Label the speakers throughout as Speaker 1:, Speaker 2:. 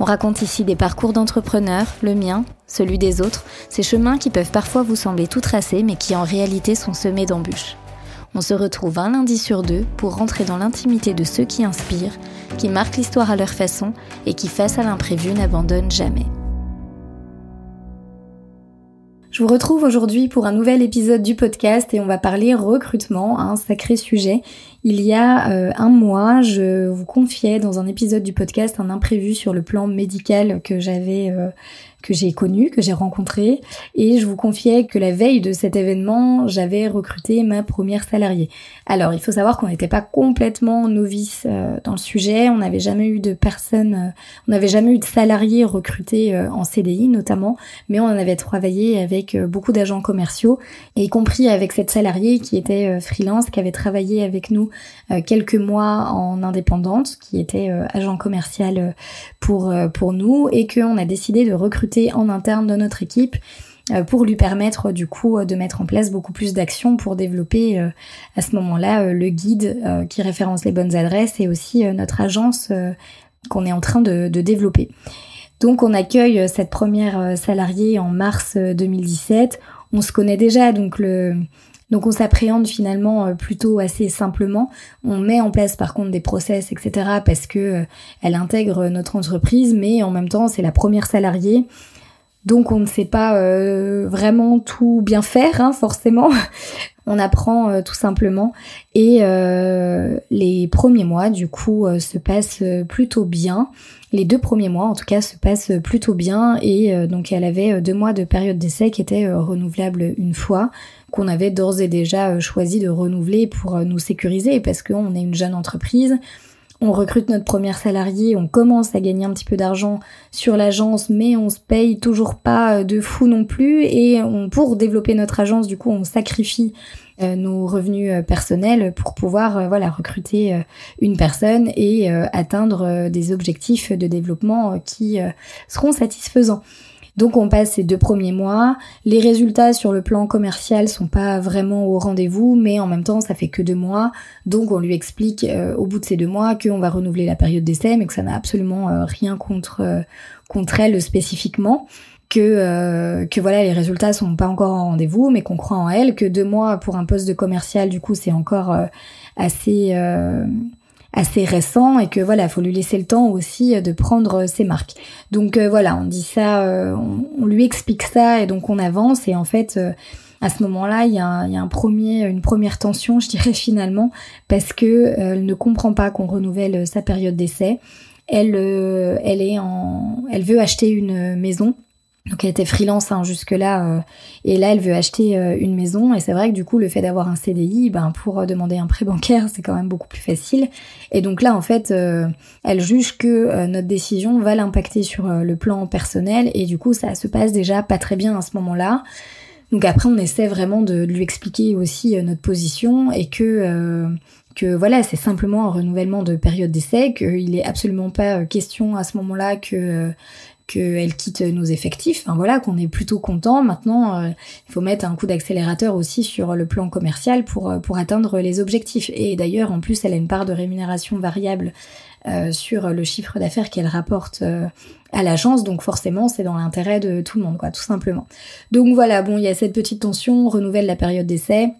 Speaker 1: On raconte ici des parcours d'entrepreneurs, le mien, celui des autres, ces chemins qui peuvent parfois vous sembler tout tracés mais qui en réalité sont semés d'embûches. On se retrouve un lundi sur deux pour rentrer dans l'intimité de ceux qui inspirent, qui marquent l'histoire à leur façon et qui, face à l'imprévu, n'abandonnent jamais. Je vous retrouve aujourd'hui pour un nouvel épisode du podcast et on va parler recrutement, un sacré sujet. Il y a euh, un mois, je vous confiais dans un épisode du podcast un imprévu sur le plan médical que j'avais euh, que j'ai connu, que j'ai rencontré, et je vous confiais que la veille de cet événement, j'avais recruté ma première salariée. Alors, il faut savoir qu'on n'était pas complètement novice euh, dans le sujet, on n'avait jamais eu de personnes, euh, on n'avait jamais eu de salariés recrutés euh, en CDI notamment, mais on en avait travaillé avec beaucoup d'agents commerciaux, et y compris avec cette salariée qui était freelance, qui avait travaillé avec nous quelques mois en indépendante, qui était agent commercial pour pour nous, et qu'on a décidé de recruter en interne de notre équipe euh, pour lui permettre du coup de mettre en place beaucoup plus d'actions pour développer euh, à ce moment-là euh, le guide qui référence les bonnes adresses et aussi notre agence qu'on est en train de, développer. Donc on accueille cette première salariée en mars 2017. On se connaît déjà, donc le donc on s'appréhende finalement plutôt assez simplement. On met en place par contre des process, etc. parce que elle intègre notre entreprise, mais en même temps c'est la première salariée. Donc on ne sait pas euh, vraiment tout bien faire, hein, forcément. on apprend euh, tout simplement. Et euh, les premiers mois, du coup, se passent plutôt bien. Les deux premiers mois, en tout cas, se passent plutôt bien. Et donc elle avait deux mois de période d'essai qui était renouvelable une fois, qu'on avait d'ores et déjà choisi de renouveler pour nous sécuriser, parce qu'on est une jeune entreprise on recrute notre première salariée, on commence à gagner un petit peu d'argent sur l'agence, mais on se paye toujours pas euh, de fou non plus. Et pour développer notre agence, du coup, on sacrifie euh, nos revenus euh, personnels pour pouvoir voilà recruter une personne et atteindre des objectifs de développement qui seront satisfaisants. Donc on passe ces deux premiers mois. Les résultats sur le plan commercial sont pas vraiment au rendez-vous, mais en même temps ça fait que deux mois. Donc on lui explique euh, au bout de ces deux mois qu'on va renouveler la période d'essai, mais que ça n'a absolument euh, rien contre euh, contre elle spécifiquement. Que, que voilà les résultats sont pas encore en rendez-vous mais qu'on croit en elle que deux mois pour un poste de commercial du coup c'est encore assez assez récent et que voilà, faut lui laisser le temps aussi euh, de prendre euh, ses marques. Donc euh, voilà, on dit ça, on, lui explique ça et donc on avance et en fait à ce moment-là, il y, a un, premier, une première tension, je dirais finalement, parce que elle ne comprend pas qu'on renouvelle sa période d'essai. Elle, elle est en, elle veut acheter une maison donc elle était freelance hein, jusque-là euh, et là elle veut acheter euh, une maison. Et c'est vrai que du coup le fait d'avoir un CDI, ben pour euh, demander un prêt bancaire c'est quand même beaucoup plus facile. Et donc là en fait elle juge que notre décision va l'impacter sur le plan personnel. Et du coup ça se passe déjà pas très bien à ce moment-là. Donc après on essaie vraiment de, lui expliquer aussi notre position et que que voilà, c'est simplement un renouvellement de période d'essai, qu'il est absolument pas question à ce moment-là que qu'elle quitte nos effectifs, enfin voilà, qu'on est plutôt content. Maintenant, euh, il faut mettre un coup d'accélérateur aussi sur le plan commercial pour, euh, pour atteindre les objectifs. Et d'ailleurs, en plus, elle a une part de rémunération variable euh, sur le chiffre d'affaires qu'elle rapporte à l'agence, donc forcément, c'est dans l'intérêt de tout le monde, quoi, tout simplement. Donc voilà, bon, il y a cette petite tension, on renouvelle la période d'essai.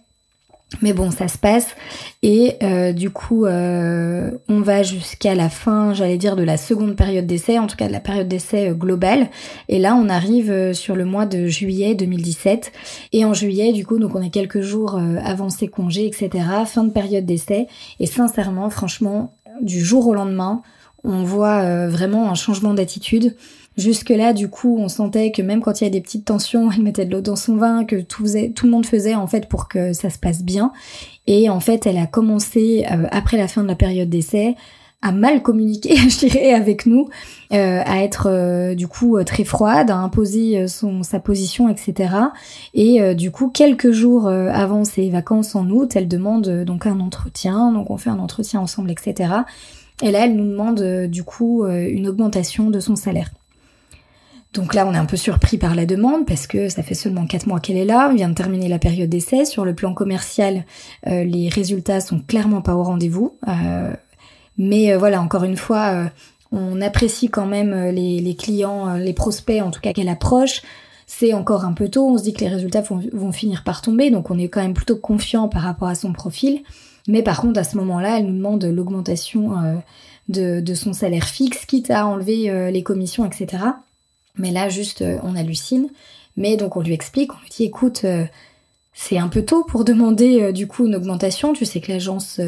Speaker 1: Mais bon, ça se passe et euh, du coup, euh, on va jusqu'à la fin, j'allais dire, de la seconde période d'essai, en tout cas de la période d'essai euh, globale. Et là, on arrive sur le mois de juillet 2017. Et en juillet, du coup, donc on est quelques jours avant ses congés, etc. Fin de période d'essai. Et sincèrement, franchement, du jour au lendemain, on voit vraiment un changement d'attitude. Jusque-là, du coup, on sentait que même quand il y a des petites tensions, elle mettait de l'eau dans son vin, que tout, faisait, tout le monde faisait en fait pour que ça se passe bien. Et en fait, elle a commencé, euh, après la fin de la période d'essai, à mal communiquer, je dirais, avec nous, euh, à être euh, du coup très froide, à imposer son sa position, etc. Et du coup, quelques jours avant ses vacances en août, elle demande donc un entretien, donc on fait un entretien ensemble, etc. Et là, elle nous demande du coup une augmentation de son salaire. Donc là, on est un peu surpris par la demande parce que ça fait seulement 4 mois qu'elle est là, on vient de terminer la période d'essai. Sur le plan commercial, les résultats sont clairement pas au rendez-vous. Mais euh, voilà, encore une fois, euh, on apprécie quand même euh, les, clients, les prospects en tout cas qu'elle approche. C'est encore un peu tôt, on se dit que les résultats vont, finir par tomber, donc on est quand même plutôt confiant par rapport à son profil. Mais par contre, à ce moment-là, elle nous demande l'augmentation de, son salaire fixe, quitte à enlever les commissions, etc. Mais là, juste, on hallucine. Mais donc, on lui explique, on lui dit, écoute, c'est un peu tôt pour demander du coup une augmentation. Tu sais que l'agence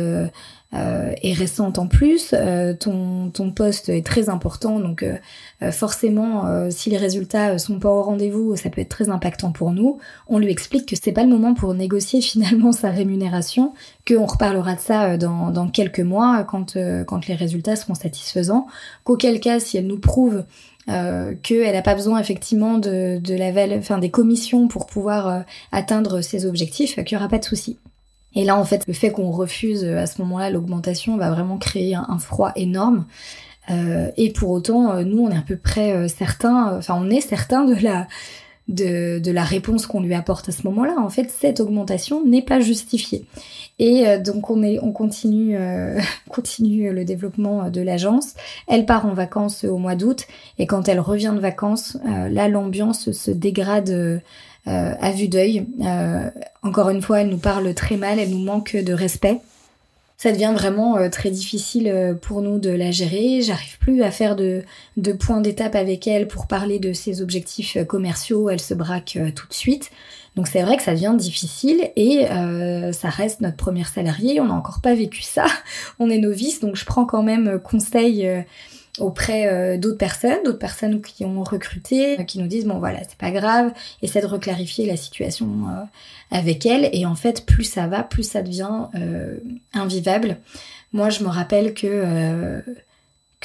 Speaker 1: euh, est récente en plus, euh, ton, ton poste est très important, donc euh, forcément, si les résultats sont pas au rendez-vous, ça peut être très impactant pour nous. On lui explique que c'est pas le moment pour négocier finalement sa rémunération, qu'on reparlera de ça dans, dans quelques mois quand, quand les résultats seront satisfaisants, qu'auquel cas, si elle nous prouve euh, qu'elle n'a pas besoin effectivement de, de la enfin des commissions pour pouvoir atteindre ses objectifs, qu'il n'y aura pas de souci. Et là, en fait, le fait qu'on refuse euh, à ce moment-là l'augmentation va vraiment créer un, froid énorme. Euh, et pour autant, euh, nous, on est à peu près euh, certains, enfin, on est certains de la de, de la réponse qu'on lui apporte à ce moment-là. En fait, cette augmentation n'est pas justifiée. Et donc, on est, on continue, continue le développement de l'agence. Elle part en vacances au mois d'août, et quand elle revient de vacances, là, l'ambiance se dégrade à vue d'œil. Euh, encore une fois, elle nous parle très mal, elle nous manque de respect. Ça devient vraiment euh, très difficile pour nous de la gérer. J'arrive plus à faire de, de points d'étape avec elle pour parler de ses objectifs commerciaux. Elle se braque tout de suite. Donc c'est vrai que ça devient difficile et ça reste notre première salariée. On n'a encore pas vécu ça. On est novice, donc je prends quand même conseil auprès euh, d'autres personnes, d'autres personnes qui ont recruté, euh, qui nous disent bon voilà c'est pas grave, essaie de reclarifier la situation euh, avec elle et en fait plus ça va, plus ça devient invivable. Moi je me rappelle que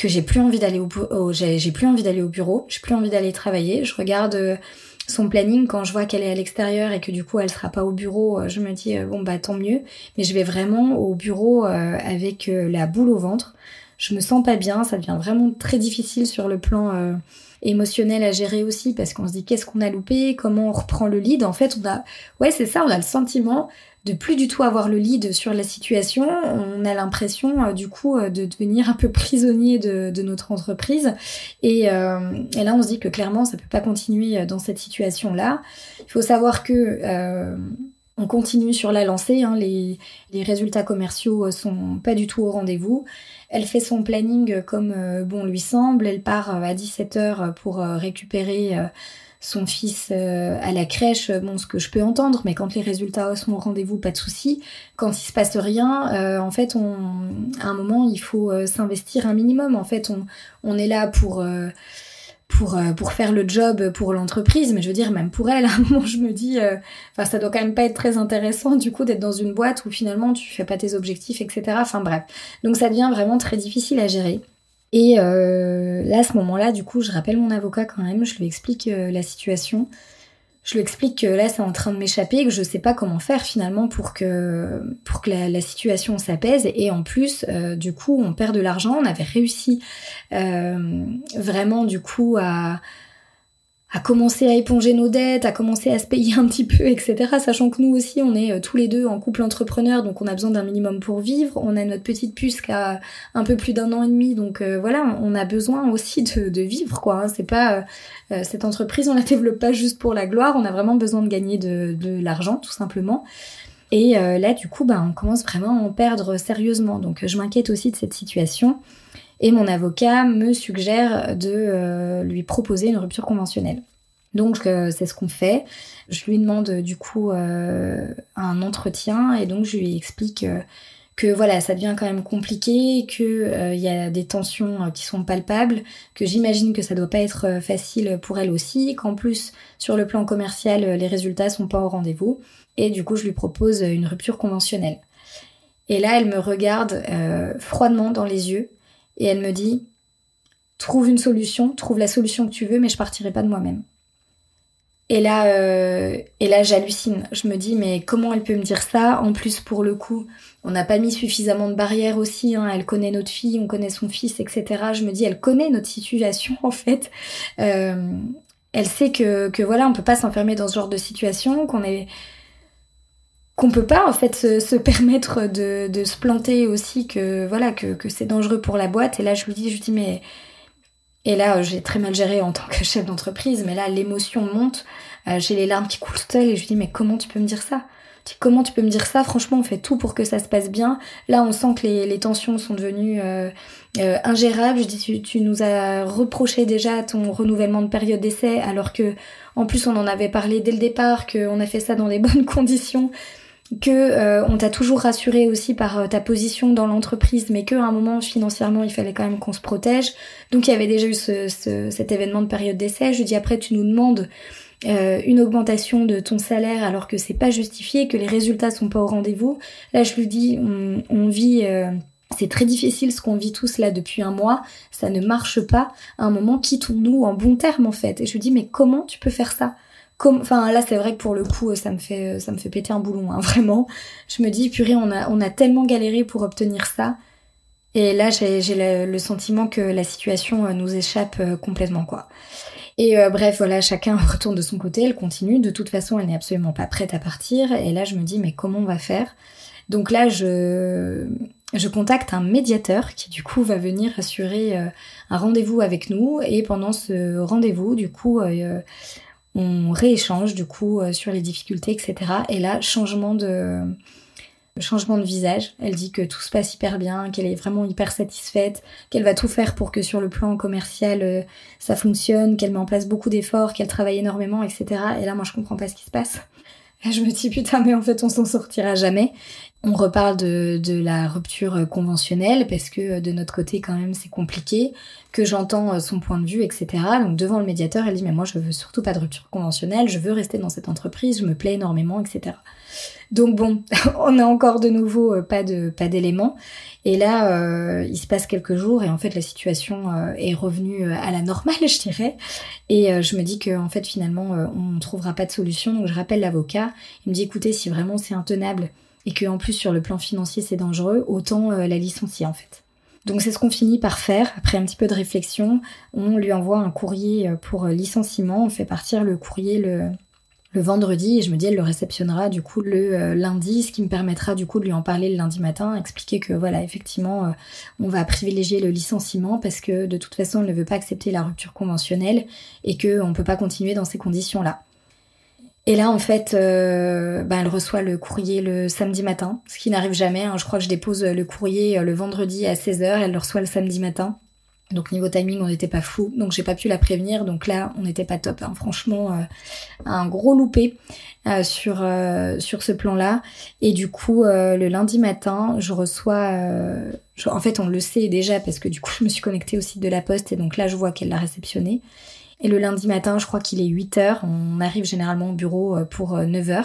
Speaker 1: j'ai plus envie d'aller au, j'ai plus envie d'aller au bureau, j'ai plus envie d'aller travailler. Je regarde son planning quand je vois qu'elle est à l'extérieur et que du coup elle sera pas au bureau, je me dis bon bah tant mieux. Mais je vais vraiment au bureau avec la boule au ventre je me sens pas bien, ça devient vraiment très difficile sur le plan euh, émotionnel à gérer aussi parce qu'on se dit qu'est-ce qu'on a loupé, comment on reprend le lead? En fait, on a, ouais, c'est ça, on a le sentiment de plus du tout avoir le lead sur la situation. On a l'impression, euh, du coup, euh, de devenir un peu prisonnier de, notre entreprise. Et, et, là, on se dit que clairement, ça peut pas continuer dans cette situation-là. Il faut savoir que on continue sur la lancée, hein. les, les, résultats commerciaux sont pas du tout au rendez-vous. Elle fait son planning comme euh, bon lui semble, elle part euh, à 17h pour euh, récupérer son fils à la crèche, bon ce que je peux entendre, mais quand les résultats sont au rendez-vous, pas de souci. Quand il se passe rien, en fait, à un moment, il faut s'investir un minimum. En fait, on, est là pour euh, pour faire le job pour l'entreprise mais je veux dire même pour elle à un moment je me dis euh, ça doit quand même pas être très intéressant du coup d'être dans une boîte où finalement tu fais pas tes objectifs etc enfin bref. Donc ça devient vraiment très difficile à gérer. Et euh, là à ce moment là du coup je rappelle mon avocat quand même je lui explique la situation je lui explique que là c'est en train de m'échapper, que je sais pas comment faire finalement pour que pour que la, situation s'apaise et en plus euh, du coup on perd de l'argent. On avait réussi euh, vraiment du coup à à commencer à éponger nos dettes, à commencer à se payer un petit peu, etc. Sachant que nous aussi, on est euh, tous les deux en couple entrepreneur, donc on a besoin d'un minimum pour vivre. On a notre petite puce qui a un peu plus d'un an et demi, donc euh, voilà, on a besoin aussi de, vivre, quoi. Hein. C'est pas euh, cette entreprise, on la développe pas juste pour la gloire. On a vraiment besoin de gagner de, l'argent, tout simplement. Et là, du coup, bah, on commence vraiment à en perdre sérieusement. Donc, je m'inquiète aussi de cette situation. Et mon avocat me suggère de euh, lui proposer une rupture conventionnelle. Donc euh, c'est ce qu'on fait. Je lui demande du coup euh, un entretien et donc je lui explique que voilà, ça devient quand même compliqué, que il y a des tensions qui sont palpables, que j'imagine que ça doit pas être facile pour elle aussi, qu'en plus sur le plan commercial les résultats sont pas au rendez-vous et du coup je lui propose une rupture conventionnelle. Et là elle me regarde froidement dans les yeux Et elle me dit, trouve une solution, trouve la solution que tu veux, mais je partirai pas de moi-même. Et là, euh, et là, j'hallucine. Je me dis, mais comment elle peut me dire ça? En plus, pour le coup, on n'a pas mis suffisamment de barrières aussi. Hein. Elle connaît notre fille, on connaît son fils, etc. Je me dis, elle connaît notre situation en fait. Euh, elle sait que, que voilà, on peut pas s'enfermer dans ce genre de situation, qu'on est qu'on peut pas en fait se, permettre de, de, se planter aussi, que voilà, que, que c'est dangereux pour la boîte. Et là, je lui dis, je lui dis, mais et là, j'ai très mal géré en tant que chef d'entreprise, mais là, l'émotion monte, euh, j'ai les larmes qui coulent toutes seules et je lui dis, mais comment tu peux me dire ça? Comment tu peux me dire ça? Franchement, on fait tout pour que ça se passe bien. Là, on sent que les, tensions sont devenues euh, euh, ingérables. Je dis, tu, tu, nous as reproché déjà ton renouvellement de période d'essai, alors que, en plus, on en avait parlé dès le départ, qu'on a fait ça dans des bonnes conditions que euh, on t'a toujours rassuré aussi par euh, ta position dans l'entreprise, mais qu'à un moment financièrement il fallait quand même qu'on se protège. Donc il y avait déjà eu ce, cet événement de période d'essai. Je dis après tu nous demandes euh, une augmentation de ton salaire alors que c'est pas justifié, que les résultats sont pas au rendez-vous. Là je lui dis on, on vit c'est très difficile ce qu'on vit tous là depuis un mois, ça ne marche pas. À un moment, quittons-nous en bon terme en fait. Et je lui dis mais comment tu peux faire ça? Enfin là c'est vrai que pour le coup ça me fait ça me fait péter un boulon hein, vraiment. Je me dis purée on a on a tellement galéré pour obtenir ça. Et là j'ai le, le, sentiment que la situation euh, nous échappe euh, complètement quoi. Et euh, bref voilà chacun retourne de son côté elle continue. De toute façon elle n'est absolument pas prête à partir. Et là je me dis mais comment on va faire? Donc là je je contacte un médiateur qui du coup va venir assurer un rendez-vous avec nous. Et pendant ce rendez-vous du coup on rééchange du coup euh, sur les difficultés, etc. Et là, changement de changement de visage. Elle dit que tout se passe hyper bien, qu'elle est vraiment hyper satisfaite, qu'elle va tout faire pour que sur le plan commercial euh, ça fonctionne, qu'elle met en place beaucoup d'efforts, qu'elle travaille énormément, etc. Et là, moi, je comprends pas ce qui se passe. je me dis putain, mais en fait, on s'en sortira jamais. On reparle de, la rupture conventionnelle parce que de notre côté quand même c'est compliqué, que j'entends son point de vue, etc. Donc devant le médiateur, elle dit mais moi je veux surtout pas de rupture conventionnelle, je veux rester dans cette entreprise, je me plais énormément, etc. Donc bon, on a encore de nouveau euh, pas de pas d'éléments. Et là, euh, il se passe quelques jours et en fait la situation euh, est revenue à la normale, je dirais. Et je me dis que en fait finalement on trouvera pas de solution. Donc je rappelle l'avocat. Il me dit écoutez si vraiment c'est intenable et que en plus sur le plan financier c'est dangereux, autant euh, la licencier en fait. Donc c'est ce qu'on finit par faire. Après un petit peu de réflexion, on lui envoie un courrier euh, pour euh, licenciement. On fait partir le courrier le, vendredi et je me dis elle le réceptionnera du coup le lundi, ce qui me permettra du coup de lui en parler le lundi matin, expliquer que voilà effectivement on va privilégier le licenciement parce que de toute façon elle ne veut pas accepter la rupture conventionnelle et que on peut pas continuer dans ces conditions là. Et là, en fait, bah, elle reçoit le courrier le samedi matin, ce qui n'arrive jamais. Hein. Je crois que je dépose le courrier euh, le vendredi à 16h, elle le reçoit le samedi matin. Donc niveau timing, on n'était pas fou, donc j'ai pas pu la prévenir. Donc là, on n'était pas top. Hein. Franchement, euh, un gros loupé sur sur ce plan-là. Et du coup, le lundi matin, je reçois. en fait, on le sait déjà parce que du coup, je me suis connectée au site de la Poste et donc là, je vois qu'elle l'a réceptionné. Et le lundi matin, je crois qu'il est 8h, on arrive généralement au bureau euh, pour 9h. Euh,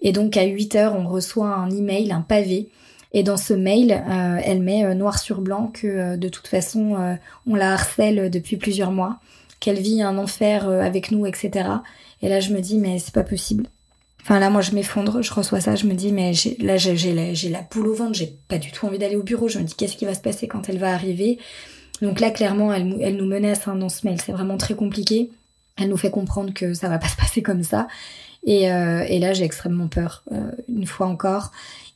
Speaker 1: et donc à 8h, on reçoit un email, un pavé. Et dans ce mail, euh, elle met noir sur blanc que de toute façon, on la harcèle depuis plusieurs mois, qu'elle vit un enfer avec nous, etc. Et là, je me dis, mais c'est pas possible. Enfin là, moi, je m'effondre, je reçois ça, je me dis, mais là, j'ai la, la boule au ventre, j'ai pas du tout envie d'aller au bureau. Je me dis, qu'est-ce qui va se passer quand elle va arriver? Donc là, clairement, elle, nous menace hein, dans ce mail. C'est vraiment très compliqué. Elle nous fait comprendre que ça va pas se passer comme ça. Et, euh, et là, j'ai extrêmement peur, euh, une fois encore.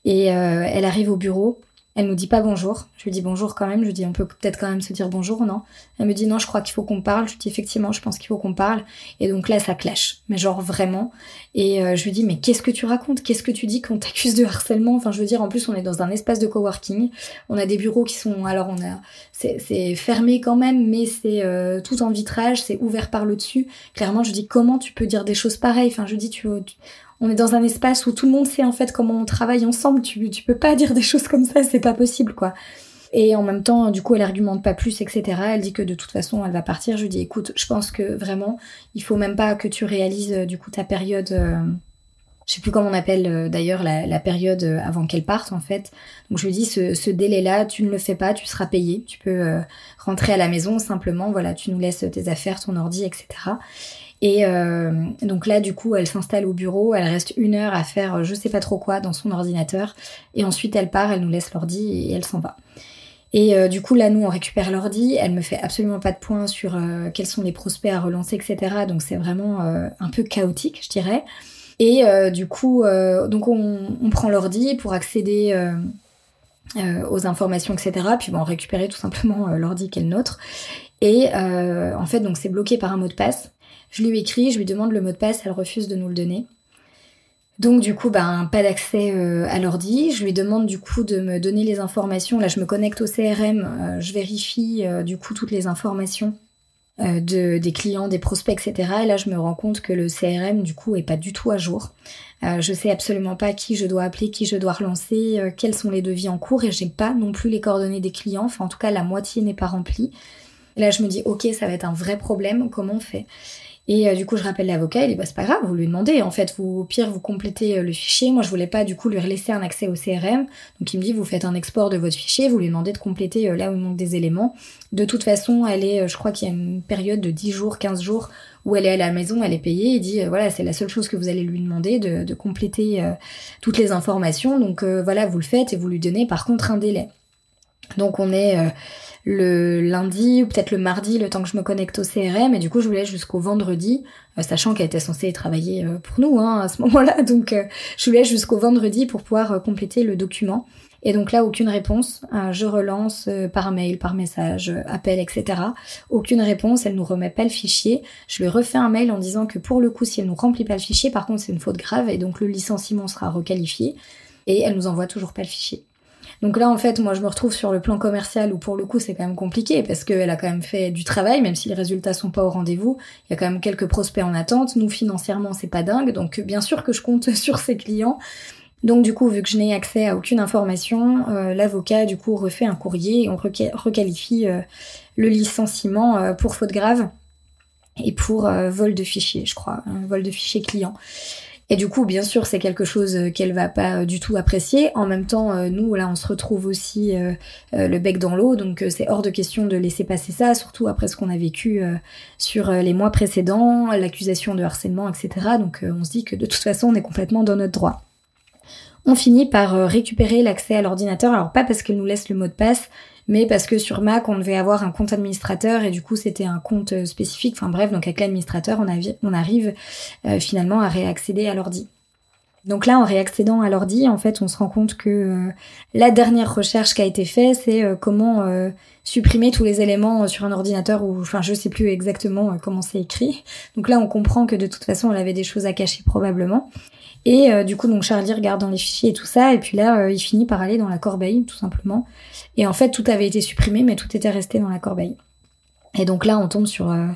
Speaker 1: Et euh, elle arrive au bureau. Elle nous dit pas bonjour. Je lui dis bonjour quand même. Je lui dis on peut peut-être quand même se dire bonjour, non Elle me dit non, je crois qu'il faut qu'on parle. Je lui dis effectivement, je pense qu'il faut qu'on parle. Et donc là, ça clash, mais genre vraiment. Et euh, je lui dis mais qu'est-ce que tu racontes? Qu'est-ce que tu dis qu'on t'accuse de harcèlement? Enfin, je veux dire, en plus, on est dans un espace de coworking. On a des bureaux qui sont, alors on a, c'est fermé quand même, mais c'est euh, tout en vitrage, c'est ouvert par le dessus. Clairement, je dis comment tu peux dire des choses pareilles? Enfin, je dis tu, tu on est dans un espace où tout le monde sait en fait comment on travaille ensemble. Tu, tu peux pas dire des choses comme ça, c'est pas possible quoi. Et en même temps, du coup, elle argumente pas plus, etc. Elle dit que de toute façon, elle va partir. Je lui dis, écoute, je pense que vraiment, il faut même pas que tu réalises euh, du coup ta période. Euh, Je sais plus comment on appelle d'ailleurs la, période avant qu'elle parte en fait. Donc je lui dis ce, ce délai-là, tu ne le fais pas, tu seras payé. Tu peux rentrer à la maison simplement, voilà, tu nous laisses tes affaires, ton ordi, etc. Et euh, donc là, du coup, elle s'installe au bureau, elle reste une heure à faire euh, je sais pas trop quoi dans son ordinateur, et ensuite elle part, elle nous laisse l'ordi et elle s'en va. Et euh, du coup, là, nous, on récupère l'ordi, elle me fait absolument pas de points sur quels sont les prospects à relancer, etc. Donc c'est vraiment un peu chaotique, je dirais. Et du coup, donc on, on prend l'ordi pour accéder aux informations, etc. Puis bon, récupérer tout simplement l'ordi qui est le nôtre. Et en fait, donc c'est bloqué par un mot de passe. Je lui écris, je lui demande le mot de passe, elle refuse de nous le donner. Donc du coup, ben, pas d'accès euh, à l'ordi. Je lui demande du coup de me donner les informations. Là, je me connecte au CRM, euh, je vérifie euh, du coup toutes les informations de, des clients, des prospects, etc. Et là, je me rends compte que le CRM du coup est pas du tout à jour. je sais absolument pas qui je dois appeler, qui je dois relancer, quels sont les devis en cours, et j'ai pas non plus les coordonnées des clients. Enfin, en tout cas, la moitié n'est pas remplie. Et là, je me dis, ok, ça va être un vrai problème. Comment on fait? Et euh, du coup, je rappelle l'avocat, il dit bah c'est pas grave, vous lui demandez. En fait, vous au pire, vous complétez euh, le fichier. Moi, je voulais pas du coup lui laisser un accès au CRM. Donc il me dit vous faites un export de votre fichier, vous lui demandez de compléter euh, là où il manque des éléments. De toute façon, elle est, je crois qu'il y a une période de 10 jours, 15 jours où elle est à la maison, elle est payée. Il dit voilà, c'est la seule chose que vous allez lui demander de, de compléter toutes les informations. Donc voilà, vous le faites et vous lui donnez par contre un délai. Donc on est le lundi ou peut-être le mardi, le temps que je me connecte au CRM. Et du coup, je voulais jusqu'au vendredi, euh, sachant qu'elle était censée travailler euh, pour nous hein, à ce moment-là. Donc, euh, je voulais jusqu'au vendredi pour pouvoir compléter le document. Et donc là, aucune réponse. je relance par mail, par message, appel, etc. Aucune réponse. Elle nous remet pas le fichier. Je lui refais un mail en disant que pour le coup, si elle nous remplit pas le fichier, par contre, c'est une faute grave et donc le licenciement sera requalifié. Et elle nous envoie toujours pas le fichier. Donc là, en fait, moi, je me retrouve sur le plan commercial où pour le coup, c'est quand même compliqué parce qu'elle a quand même fait du travail, même si les résultats sont pas au rendez-vous. Il y a quand même quelques prospects en attente. Nous, financièrement, c'est pas dingue. Donc, bien sûr que je compte sur ses clients. Donc du coup, vu que je n'ai accès à aucune information, euh, l'avocat du coup refait un courrier et on requalifie euh, le licenciement euh, pour faute grave et pour vol de fichier, je crois, vol de fichier client. Et du coup, bien sûr, c'est quelque chose euh, qu'elle va pas euh, du tout apprécier. En même temps, euh, nous, là, on se retrouve aussi le bec dans l'eau, donc c'est hors de question de laisser passer ça, surtout après ce qu'on a vécu sur les mois précédents, l'accusation de harcèlement, etc. Donc on se dit que de toute façon, on est complètement dans notre droit. On finit par récupérer l'accès à l'ordinateur, alors pas parce qu'elle nous laisse le mot de passe, mais parce que sur Mac, on devait avoir un compte administrateur et du coup, c'était un compte euh, spécifique. Enfin bref, donc avec l'administrateur, on, arrive euh, finalement à réaccéder à l'ordi. Donc là, en réaccédant à l'ordi, en fait, on se rend compte que euh, la dernière recherche qui a été faite, c'est comment supprimer tous les éléments sur un ordinateur ou, enfin, je sais plus exactement comment c'est écrit. Donc là, on comprend que de toute façon, elle avait des choses à cacher probablement. Et du coup, donc Charlie regarde dans les fichiers et tout ça, et puis là, il finit par aller dans la corbeille, tout simplement. Et en fait, tout avait été supprimé, mais tout était resté dans la corbeille. Et donc là, on tombe sur, euh,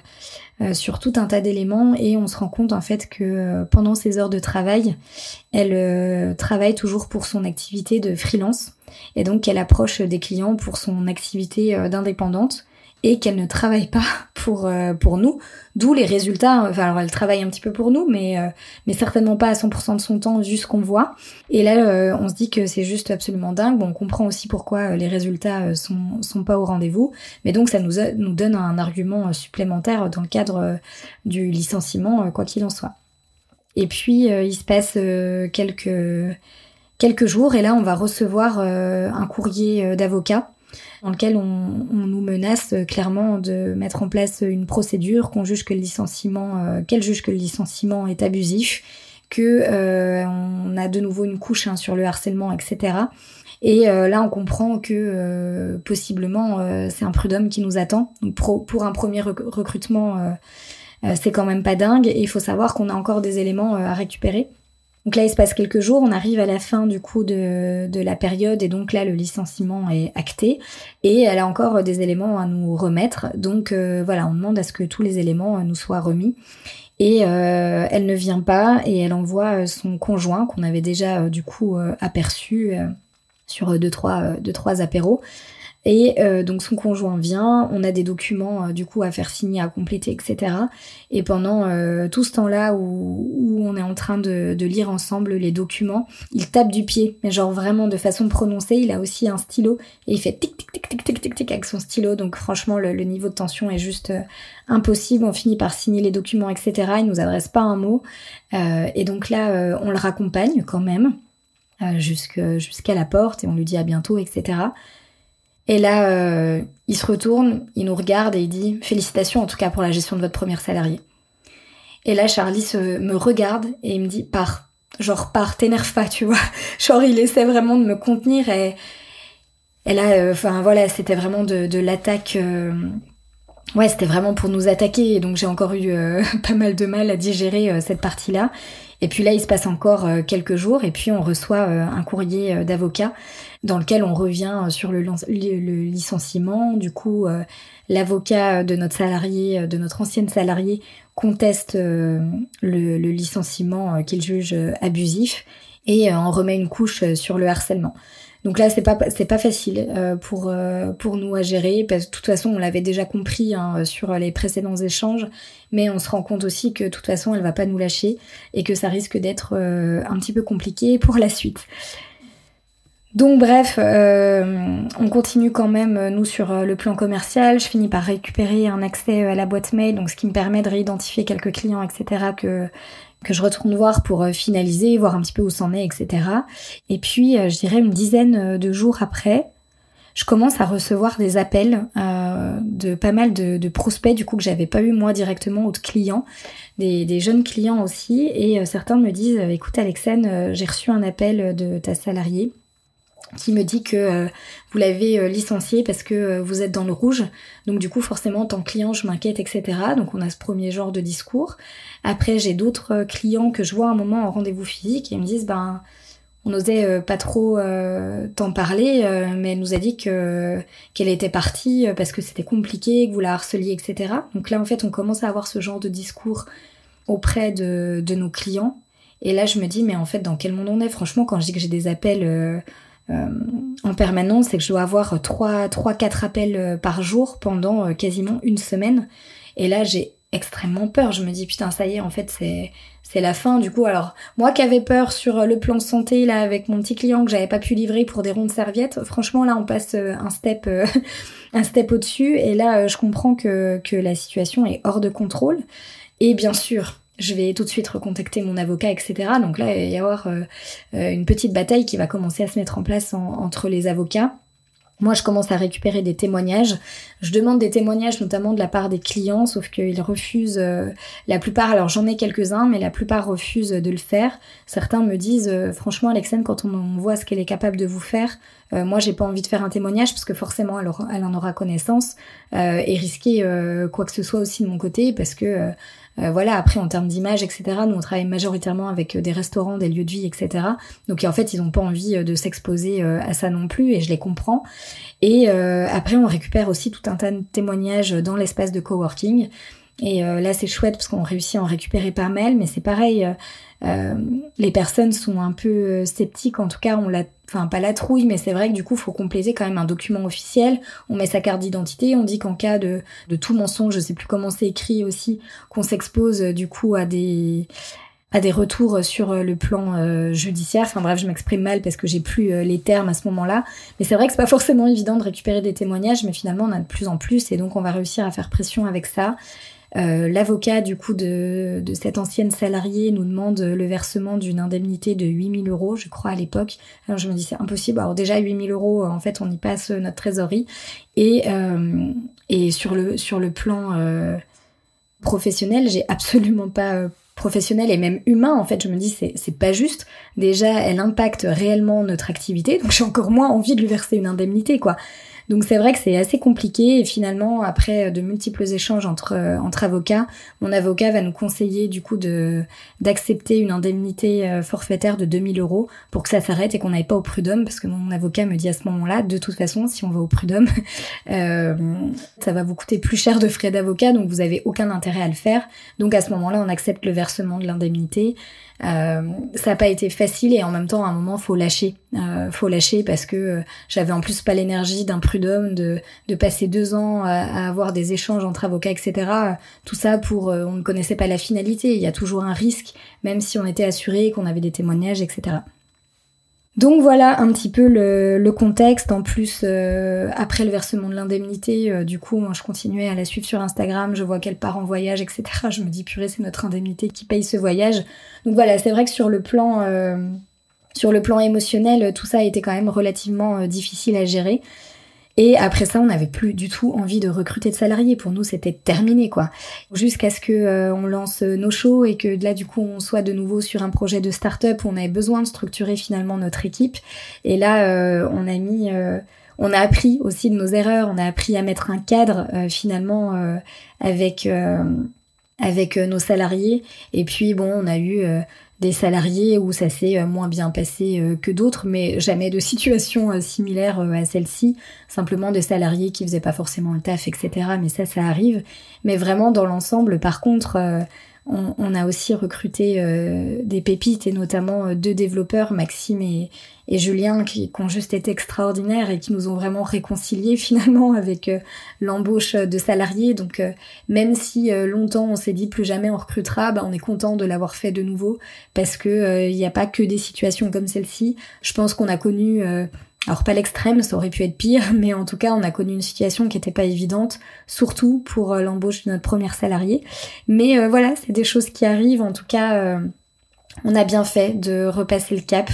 Speaker 1: euh, sur tout un tas d'éléments et on se rend compte en fait que euh, pendant ses heures de travail, elle travaille toujours pour son activité de freelance et donc qu'elle approche des clients pour son activité d'indépendante et qu'elle ne travaille pas pour euh, pour nous, d'où les résultats. Enfin, alors elle travaille un petit peu pour nous, mais euh, mais certainement pas à 100% de son temps, juste ce qu'on voit. Et là, euh, on se dit que c'est juste absolument dingue. Bon, on comprend aussi pourquoi les résultats sont sont pas au rendez-vous, mais donc ça nous nous donne un argument supplémentaire dans le cadre du licenciement, quoi qu'il en soit. Et puis il se passe quelques quelques jours et là on va recevoir un courrier d'avocat dans lequel on, nous menace euh, clairement de mettre en place une procédure, qu'on juge que le licenciement, euh, qu'elle juge que le licenciement est abusif, que euh, on a de nouveau une couche hein, sur le harcèlement, etc. Et là, on comprend que possiblement c'est un prud'homme qui nous attend. Donc pour, un premier recrutement, c'est quand même pas dingue. Et il faut savoir qu'on a encore des éléments à récupérer. Donc là, il se passe quelques jours, on arrive à la fin du coup de, la période et donc là, le licenciement est acté et elle a encore des éléments à nous remettre. Donc euh, voilà, on demande à ce que tous les éléments nous soient remis. Et euh, elle ne vient pas et elle envoie son conjoint qu'on avait déjà euh, du coup aperçu sur deux trois, deux, trois apéros. Et euh, donc son conjoint vient, on a des documents euh, du coup à faire signer, à compléter, etc. Et pendant euh, tout ce temps-là où, on est en train de, lire ensemble les documents, il tape du pied, mais genre vraiment de façon prononcée. Il a aussi un stylo et il fait tic tic tic tic tic tic tic avec son stylo. Donc franchement, le, le niveau de tension est juste impossible. On finit par signer les documents, etc. Il nous adresse pas un mot. et donc là, on le raccompagne quand même jusqu'à la porte et on lui dit à bientôt, etc. Et là, euh, il se retourne, il nous regarde et il dit félicitations en tout cas pour la gestion de votre première salariée. Et là, Charlie se, me regarde et il me dit pars, genre pars, t'énerve pas, tu vois. Genre il essaie vraiment de me contenir et, et là, euh, enfin voilà, c'était vraiment de, de l'attaque. Euh, ouais, c'était vraiment pour nous attaquer et donc j'ai encore eu pas mal de mal à digérer cette partie-là. Et puis là, il se passe encore quelques jours et puis on reçoit un courrier d'avocat dans lequel on revient sur le, licenciement. Du coup, euh, l'avocat de notre salarié, euh, de notre ancienne salariée, conteste euh, le, licenciement qu'il juge abusif et en remet une couche sur le harcèlement. Donc là, c'est pas c'est pas facile pour pour nous à gérer parce que de toute façon, on l'avait déjà compris hein, sur les précédents échanges, mais on se rend compte aussi que de toute façon, elle va pas nous lâcher et que ça risque d'être un petit peu compliqué pour la suite. Donc bref, euh, on continue quand même euh, nous sur euh, le plan commercial. Je finis par récupérer un accès à la boîte mail, donc ce qui me permet de réidentifier quelques clients, etc. que que je retourne voir pour finaliser, voir un petit peu où c'en est, etc. Et puis, je dirais une dizaine de jours après, je commence à recevoir des appels de pas mal de, prospects du coup que j'avais pas eu moi directement ou de clients, des, des jeunes clients aussi, et certains me disent écoute Alexane, j'ai reçu un appel de ta salariée qui me dit que euh, vous l'avez euh, licencié parce que euh, vous êtes dans le rouge. Donc du coup, forcément, en tant que client, je m'inquiète, etc. Donc on a ce premier genre de discours. Après, j'ai d'autres clients que je vois un moment en rendez-vous physique et ils me disent, ben, on n'osait pas trop t'en parler, mais elle nous a dit que qu'elle était partie parce que c'était compliqué, que vous la harceliez, etc. Donc là, en fait, on commence à avoir ce genre de discours auprès de, de nos clients. Et là, je me dis, mais en fait, dans quel monde on est? Franchement, quand je dis que j'ai des appels euh, en permanence c'est que je dois avoir 3 trois, quatre appels euh, par jour pendant euh, quasiment une semaine. Et là, j'ai extrêmement peur. Je me dis putain, ça y est, en fait, c'est c'est la fin. Du coup, alors moi qui avais peur sur le plan santé là avec mon petit client que j'avais pas pu livrer pour des rondes serviettes, franchement là, on passe un step un step au-dessus. Et là, je comprends que que la situation est hors de contrôle. Et bien sûr, je vais tout de suite recontacter mon avocat, etc. Donc là, il va y avoir euh, euh, une petite bataille qui va commencer à se mettre en place entre les avocats. Moi, je commence à récupérer des témoignages. Je demande des témoignages notamment de la part des clients, sauf qu'ils refusent euh, la plupart. Alors j'en ai quelques-uns, mais la plupart refusent de le faire. Certains me disent, franchement, Alexane, quand on, voit ce qu'elle est capable de vous faire, moi, j'ai pas envie de faire un témoignage parce que forcément, elle, elle en aura connaissance et risquer quoi que ce soit aussi de mon côté parce que euh, voilà, après en termes d'image, etc., nous on travaille majoritairement avec euh, des restaurants, des lieux de vie, etc. Donc en fait, ils n'ont pas envie euh, de s'exposer à ça non plus, et je les comprends. Et après, on récupère aussi tout un tas de témoignages dans l'espace de coworking. Et là, c'est chouette parce qu'on réussit à en récupérer pas mal, mais c'est pareil. Euh, les personnes sont un peu euh, sceptiques, en tout cas on la, enfin pas la trouille, mais c'est vrai que du coup faut compléter quand même un document officiel. On met sa carte d'identité, on dit qu'en cas de, tout mensonge, je sais plus comment c'est écrit aussi, qu'on s'expose euh, du coup à des à des retours sur le plan judiciaire. Enfin bref, je m'exprime mal parce que j'ai plus les termes à ce moment-là. Mais c'est vrai que c'est pas forcément évident de récupérer des témoignages, mais finalement on a de plus en plus et donc on va réussir à faire pression avec ça. Euh, l'avocat du coup de, de, cette ancienne salariée nous demande le versement d'une indemnité de 8000 euros, je crois à l'époque. Alors je me dis c'est impossible. Alors déjà 8000 euros, en fait on y passe notre trésorerie. Et, euh, et sur le sur le plan euh, professionnel, j'ai absolument pas professionnel et même humain en fait je me dis c'est c'est pas juste. Déjà elle impacte réellement notre activité donc j'ai encore moins envie de lui verser une indemnité quoi. Donc c'est vrai que c'est assez compliqué et finalement après de multiples échanges entre euh, entre avocats, mon avocat va nous conseiller du coup de d'accepter une indemnité euh, forfaitaire de 2000 euros pour que ça s'arrête et qu'on n'aille pas au prud'homme parce que mon avocat me dit à ce moment-là de toute façon si on va au prud'homme euh, ça va vous coûter plus cher de frais d'avocat donc vous avez aucun intérêt à le faire. Donc à ce moment-là on accepte le de l'indemnité. Euh, ça n'a pas été facile et en même temps à un moment faut lâcher euh, faut lâcher parce que euh, j'avais en plus pas l'énergie d'un prud'homme de, de passer deux ans à, avoir des échanges entre avocats, etc. Tout ça pour on ne connaissait pas la finalité. Il y a toujours un risque, même si on était assuré qu'on avait des témoignages, etc. Donc voilà un petit peu le, contexte. En plus, euh, après le versement de l'indemnité, euh, du coup, moi, je continuais à la suivre sur Instagram. Je vois qu'elle part en voyage, etc. Je me dis purée, c'est notre indemnité qui paye ce voyage. Donc voilà, c'est vrai que sur le plan euh, sur le plan émotionnel, tout ça a été quand même relativement difficile à gérer. Et après ça, on n'avait plus du tout envie de recruter de salariés. Pour nous, c'était terminé, quoi. Jusqu'à ce que euh, on lance nos shows et que là, du coup, on soit de nouveau sur un projet de start-up où on avait besoin de structurer finalement notre équipe. Et là, euh, on a mis, euh, on a appris aussi de nos erreurs. On a appris à mettre un cadre finalement avec avec nos salariés. Et puis bon, on a eu des salariés où ça s'est euh, moins bien passé euh, que d'autres, mais jamais de situation euh, similaire à celle-ci. Simplement des salariés qui faisaient pas forcément le taf, etc. Mais ça, ça arrive. Mais vraiment dans l'ensemble, par contre, on, a aussi recruté euh, des pépites et notamment euh, deux développeurs, Maxime et, Julien, qui, ont juste été extraordinaires et qui nous ont vraiment réconciliés finalement avec euh, l'embauche de salariés. Donc même si longtemps on s'est dit plus jamais on recrutera, bah, on est content de l'avoir fait de nouveau parce que il n'y a pas que des situations comme celle-ci. Je pense qu'on a connu alors pas l'extrême, ça aurait pu être pire, mais en tout cas on a connu une situation qui n'était pas évidente, surtout pour euh, l'embauche de notre première salariée. Mais euh, voilà, c'est des choses qui arrivent. En tout cas, euh, on a bien fait de repasser le cap.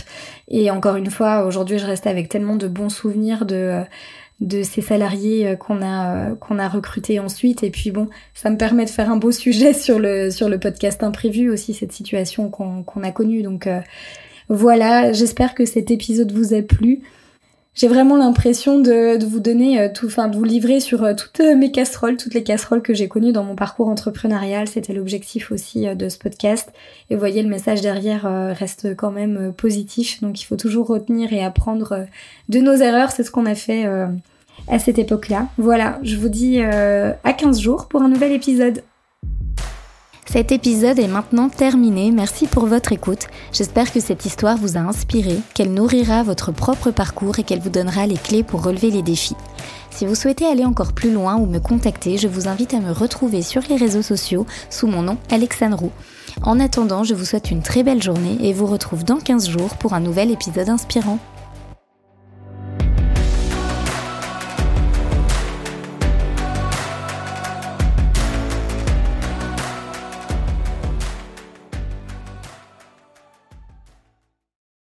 Speaker 1: Et encore une fois, aujourd'hui je reste avec tellement de bons souvenirs de de ces salariés qu'on a qu'on a recrutés ensuite et puis bon ça me permet de faire un beau sujet sur le sur le podcast imprévu aussi cette situation qu'on qu'on a connue donc voilà j'espère que cet épisode vous a plu j'ai vraiment l'impression de, vous donner euh, tout, enfin de vous livrer sur euh, toutes euh, mes casseroles, toutes les casseroles que j'ai connues dans mon parcours entrepreneurial. C'était l'objectif aussi de ce podcast. Et vous voyez, le message derrière reste quand même positif. Donc il faut toujours retenir et apprendre de nos erreurs. C'est ce qu'on a fait à cette époque-là. Voilà, je vous dis à 15 jours pour un nouvel épisode. Cet épisode est maintenant terminé, merci pour votre écoute. J'espère que cette histoire vous a inspiré, qu'elle nourrira votre propre parcours et qu'elle vous donnera les clés pour relever les défis. Si vous souhaitez aller encore plus loin ou me contacter, je vous invite à me retrouver sur les réseaux sociaux sous mon nom Alexandre En attendant, je vous souhaite une très belle journée et vous retrouve dans 15 jours pour un nouvel épisode inspirant.